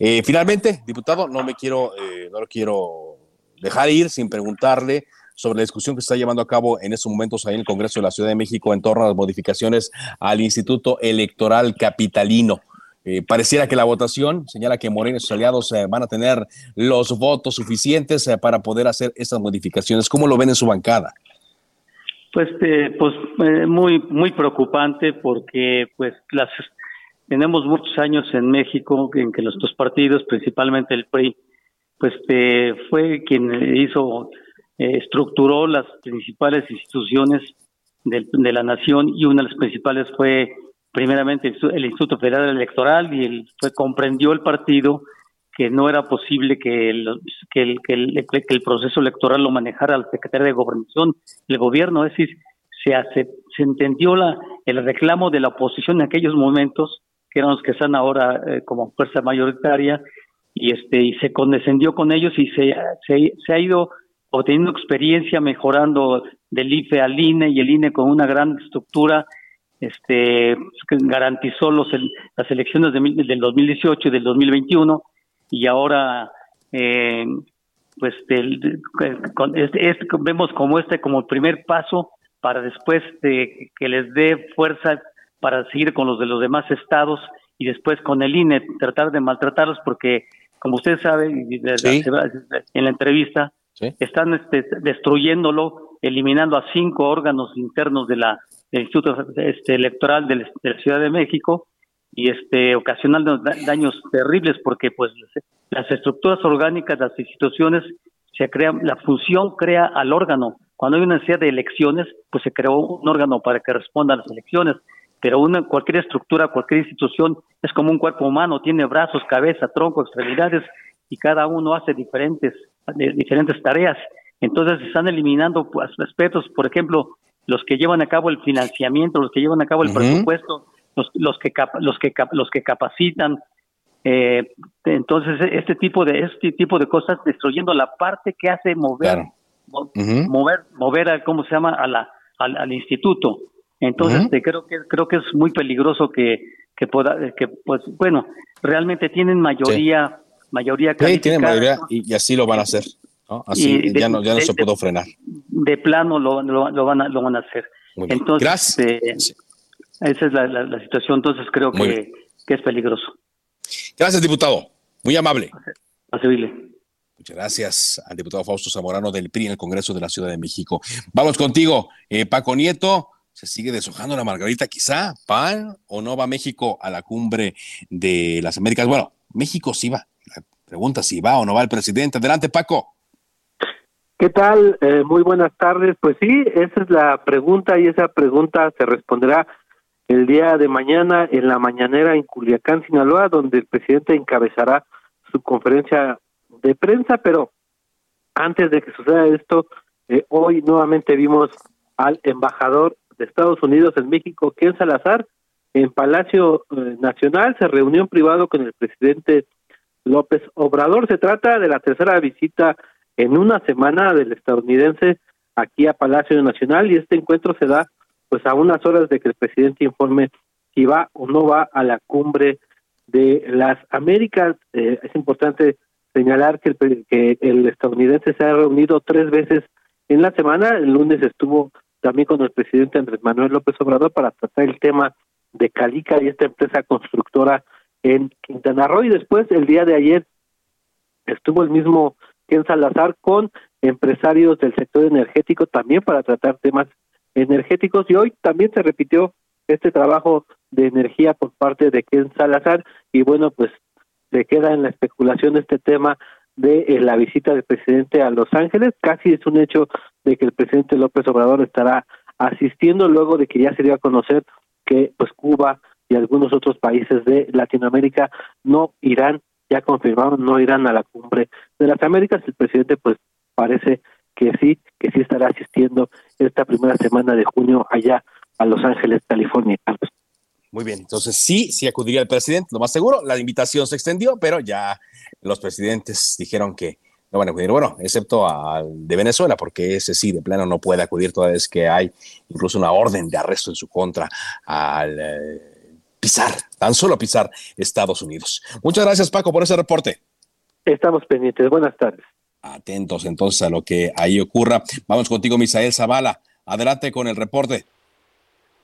Eh, finalmente, diputado, no me quiero, eh, no lo quiero dejar ir sin preguntarle sobre la discusión que se está llevando a cabo en estos momentos ahí en el Congreso de la Ciudad de México en torno a las modificaciones al Instituto Electoral Capitalino. Eh, pareciera que la votación señala que Moreno y sus aliados eh, van a tener los votos suficientes eh, para poder hacer estas modificaciones. ¿Cómo lo ven en su bancada? Pues, pues muy muy preocupante porque pues las tenemos muchos años en México en que los dos partidos, principalmente el PRI, pues fue quien hizo estructuró las principales instituciones del- de la nación y una de las principales fue primeramente el, Institu- el Instituto Federal Electoral y el, fue comprendió el partido que no era posible que el, que el, que el, que el proceso electoral lo manejara el secretario de Gobernación, el gobierno, es decir, se, se entendió la, el reclamo de la oposición en aquellos momentos, que eran los que están ahora eh, como fuerza mayoritaria, y este y se condescendió con ellos y se, se ha ido obteniendo experiencia mejorando del IFE al INE y el INE con una gran estructura este garantizó los las elecciones de, del 2018 y del 2021 y ahora eh, pues de- con este, este- vemos como este como el primer paso para después de que les dé fuerza para seguir con los de los demás estados y después con el INE tratar de maltratarlos porque como usted sabe en la entrevista están este, destruyéndolo eliminando a cinco órganos internos de la del Instituto este, Electoral de la Ciudad de México y este ocasionando da- daños terribles porque pues las estructuras orgánicas las instituciones se crean la función crea al órgano. Cuando hay una necesidad de elecciones pues se creó un órgano para que responda a las elecciones pero una cualquier estructura cualquier institución es como un cuerpo humano tiene brazos cabeza tronco extremidades y cada uno hace diferentes de- diferentes tareas. Entonces están eliminando pues, aspectos por ejemplo los que llevan a cabo el financiamiento los que llevan a cabo el presupuesto los, los que cap- los que cap- los que capacitan eh, entonces este tipo de este tipo de cosas destruyendo la parte que hace mover mo- mover mover a, cómo se llama a la al, al instituto. Entonces creo que creo que es muy peligroso que que pueda, que pues bueno, realmente tienen mayoría, mayoría Sí, tienen mayoría y, y así lo van a hacer. ¿No? Así Y de- ya no, ya no de- se de- pudo frenar. de plano lo, lo, lo van a, lo van a hacer. Entonces, eh, esa es la, la- la situación, entonces creo que, que es peligroso. Gracias, diputado. Muy amable. A servirle. Muchas gracias al diputado Fausto Zamorano del PRI en el Congreso de la Ciudad de México. Vamos contigo, eh, Paco Nieto. ¿Se sigue deshojando la margarita quizá? ¿PAN o no va México a la cumbre de las Américas? Bueno, México sí va. La pregunta si va o no va el presidente. Adelante, Paco. ¿Qué tal? Eh, muy buenas tardes. Pues sí, esa es la pregunta y esa pregunta se responderá el día de mañana en la mañanera en Culiacán, Sinaloa, donde el presidente encabezará su conferencia de prensa, pero antes de que suceda esto, eh, hoy nuevamente vimos al embajador de Estados Unidos en México, Ken Salazar, en Palacio eh, Nacional, se reunió en privado con el presidente López Obrador. Se trata de la tercera visita en una semana del estadounidense aquí a Palacio Nacional y este encuentro se da pues a unas horas de que el presidente informe si va o no va a la cumbre de las Américas. Eh, es importante señalar que el, que el estadounidense se ha reunido tres veces en la semana. El lunes estuvo también con el presidente Andrés Manuel López Obrador para tratar el tema de Calica y esta empresa constructora en Quintana Roo. Y después, el día de ayer, estuvo el mismo Ken Salazar con empresarios del sector energético también para tratar temas energéticos. Y hoy también se repitió este trabajo de energía por parte de Ken Salazar. Y bueno pues se queda en la especulación este tema de eh, la visita del presidente a Los Ángeles. Casi es un hecho de que el presidente López Obrador estará asistiendo luego de que ya se dio a conocer que pues Cuba y algunos otros países de Latinoamérica no irán ya confirmaron no irán a la cumbre de las Américas el presidente pues parece que sí que sí estará asistiendo esta primera semana de junio allá a Los Ángeles California. Muy bien, entonces sí, sí acudiría el presidente, lo más seguro. La invitación se extendió, pero ya los presidentes dijeron que no van a acudir. Bueno, excepto al de Venezuela, porque ese sí, de plano no puede acudir toda vez que hay incluso una orden de arresto en su contra al eh, pisar, tan solo pisar Estados Unidos. Muchas gracias, Paco, por ese reporte. Estamos pendientes. Buenas tardes. Atentos entonces a lo que ahí ocurra. Vamos contigo, Misael Zavala. Adelante con el reporte.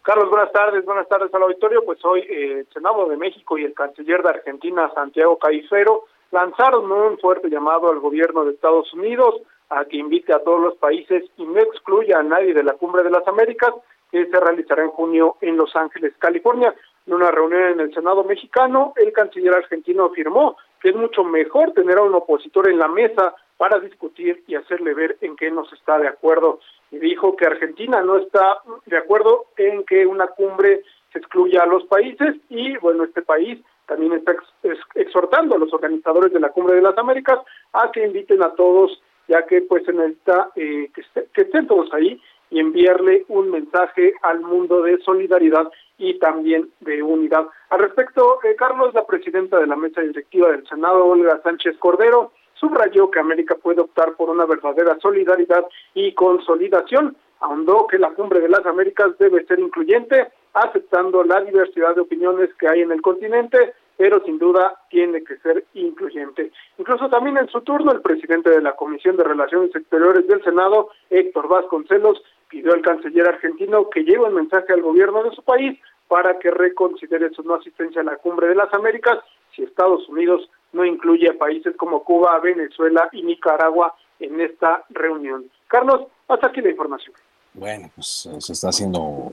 Carlos, buenas tardes, buenas tardes al auditorio. Pues hoy eh, el Senado de México y el canciller de Argentina, Santiago Caifero, lanzaron un fuerte llamado al gobierno de Estados Unidos a que invite a todos los países y no excluya a nadie de la Cumbre de las Américas que se realizará en junio en Los Ángeles, California. En una reunión en el Senado mexicano, el canciller argentino afirmó que es mucho mejor tener a un opositor en la mesa para discutir y hacerle ver en qué nos está de acuerdo. Y dijo que Argentina no está de acuerdo en que una cumbre se excluya a los países y, bueno, este país también está ex- ex- exhortando a los organizadores de la Cumbre de las Américas a que inviten a todos, ya que pues se necesita eh, que estén todos ahí y enviarle un mensaje al mundo de solidaridad y también de unidad. Al respecto, eh, Carlos, la presidenta de la mesa directiva del Senado, Olga Sánchez Cordero, subrayó que América puede optar por una verdadera solidaridad y consolidación. Ahondó que la cumbre de las Américas debe ser incluyente, aceptando la diversidad de opiniones que hay en el continente, pero sin duda tiene que ser incluyente. Incluso también en su turno, el presidente de la Comisión de Relaciones Exteriores del Senado, Héctor Vasconcelos, pidió al canciller argentino que lleve un mensaje al gobierno de su país para que reconsidere su no asistencia a la cumbre de las Américas si Estados Unidos no incluye a países como Cuba, Venezuela y Nicaragua en esta reunión. Carlos, hasta aquí la información. Bueno, pues eh, se está haciendo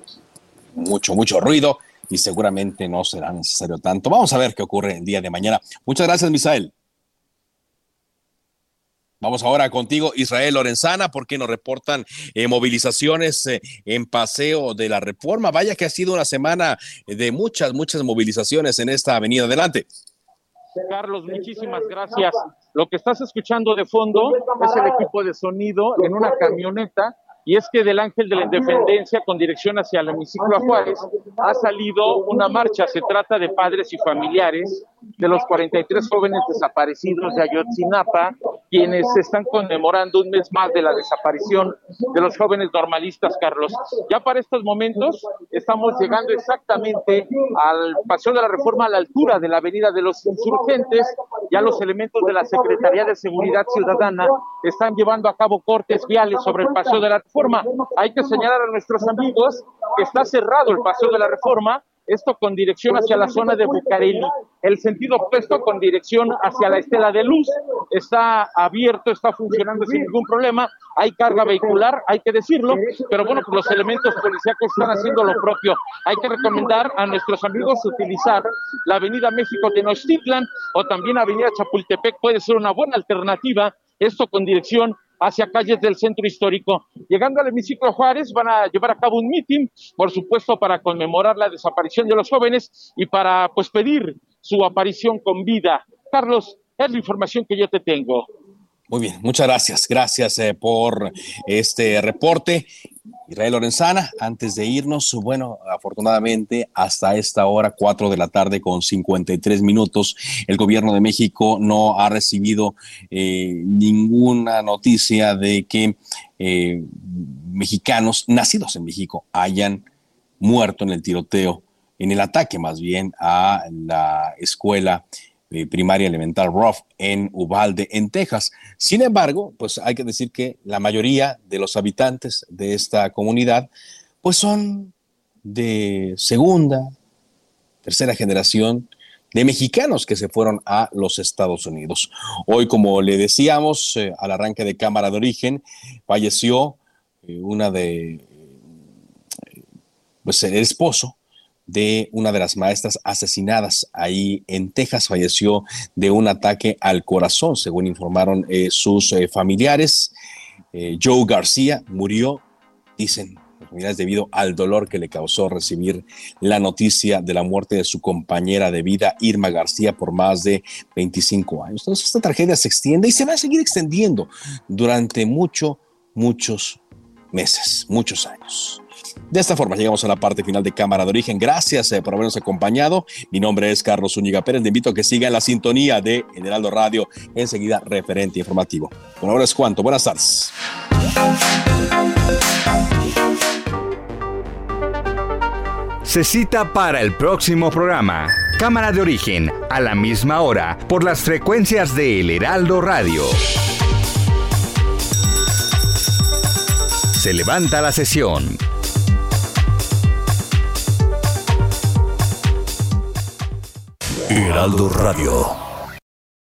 mucho, mucho ruido y seguramente no será necesario tanto. Vamos a ver qué ocurre el día de mañana. Muchas gracias, Misael. Vamos ahora contigo, Israel Lorenzana, porque nos reportan eh, movilizaciones eh, en paseo de la reforma. Vaya que ha sido una semana de muchas, muchas movilizaciones en esta avenida. Adelante. Carlos, muchísimas gracias. Lo que estás escuchando de fondo es el equipo de sonido en una camioneta y es que del Ángel de la Independencia con dirección hacia el hemiciclo a Juárez ha salido una marcha. Se trata de padres y familiares de los 43 jóvenes desaparecidos de Ayotzinapa quienes están conmemorando un mes más de la desaparición de los jóvenes normalistas, Carlos. Ya para estos momentos estamos llegando exactamente al Paseo de la Reforma a la altura de la Avenida de los Insurgentes. Ya los elementos de la Secretaría de Seguridad Ciudadana están llevando a cabo cortes viales sobre el Paseo de la Reforma. Hay que señalar a nuestros amigos que está cerrado el Paseo de la Reforma esto con dirección hacia la zona de Bucareli. El sentido opuesto con dirección hacia la Estela de Luz está abierto, está funcionando sin ningún problema. Hay carga vehicular, hay que decirlo, pero bueno, pues los elementos policíacos están haciendo lo propio. Hay que recomendar a nuestros amigos utilizar la Avenida México Tenochtitlan o también Avenida Chapultepec, puede ser una buena alternativa. Esto con dirección hacia calles del centro histórico. Llegando al hemiciclo Juárez, van a llevar a cabo un mitin, por supuesto, para conmemorar la desaparición de los jóvenes y para pues pedir su aparición con vida. Carlos, es la información que yo te tengo. Muy bien, muchas gracias. Gracias eh, por este reporte. Israel Lorenzana, antes de irnos, bueno, afortunadamente hasta esta hora, 4 de la tarde con 53 minutos, el gobierno de México no ha recibido eh, ninguna noticia de que eh, mexicanos nacidos en México hayan muerto en el tiroteo, en el ataque más bien a la escuela eh, primaria elemental Ruff en Uvalde, en Texas. Sin embargo, pues hay que decir que la mayoría de los habitantes de esta comunidad, pues son de segunda, tercera generación de mexicanos que se fueron a los Estados Unidos. Hoy, como le decíamos, eh, al arranque de Cámara de Origen, falleció eh, una de, pues el esposo de una de las maestras asesinadas ahí en Texas. Falleció de un ataque al corazón, según informaron eh, sus eh, familiares. Eh, Joe García murió, dicen debido al dolor que le causó recibir la noticia de la muerte de su compañera de vida, Irma García, por más de 25 años. Entonces, esta tragedia se extiende y se va a seguir extendiendo durante mucho, muchos meses, muchos años. De esta forma llegamos a la parte final de Cámara de Origen. Gracias eh, por habernos acompañado. Mi nombre es Carlos Zúñiga Pérez. Le invito a que siga en la sintonía de Generaldo Radio, enseguida referente informativo. Por ahora es cuanto. Buenas tardes. Se cita para el próximo programa. Cámara de Origen, a la misma hora, por las frecuencias de El Heraldo Radio. Se levanta la sesión. Heraldo Radio.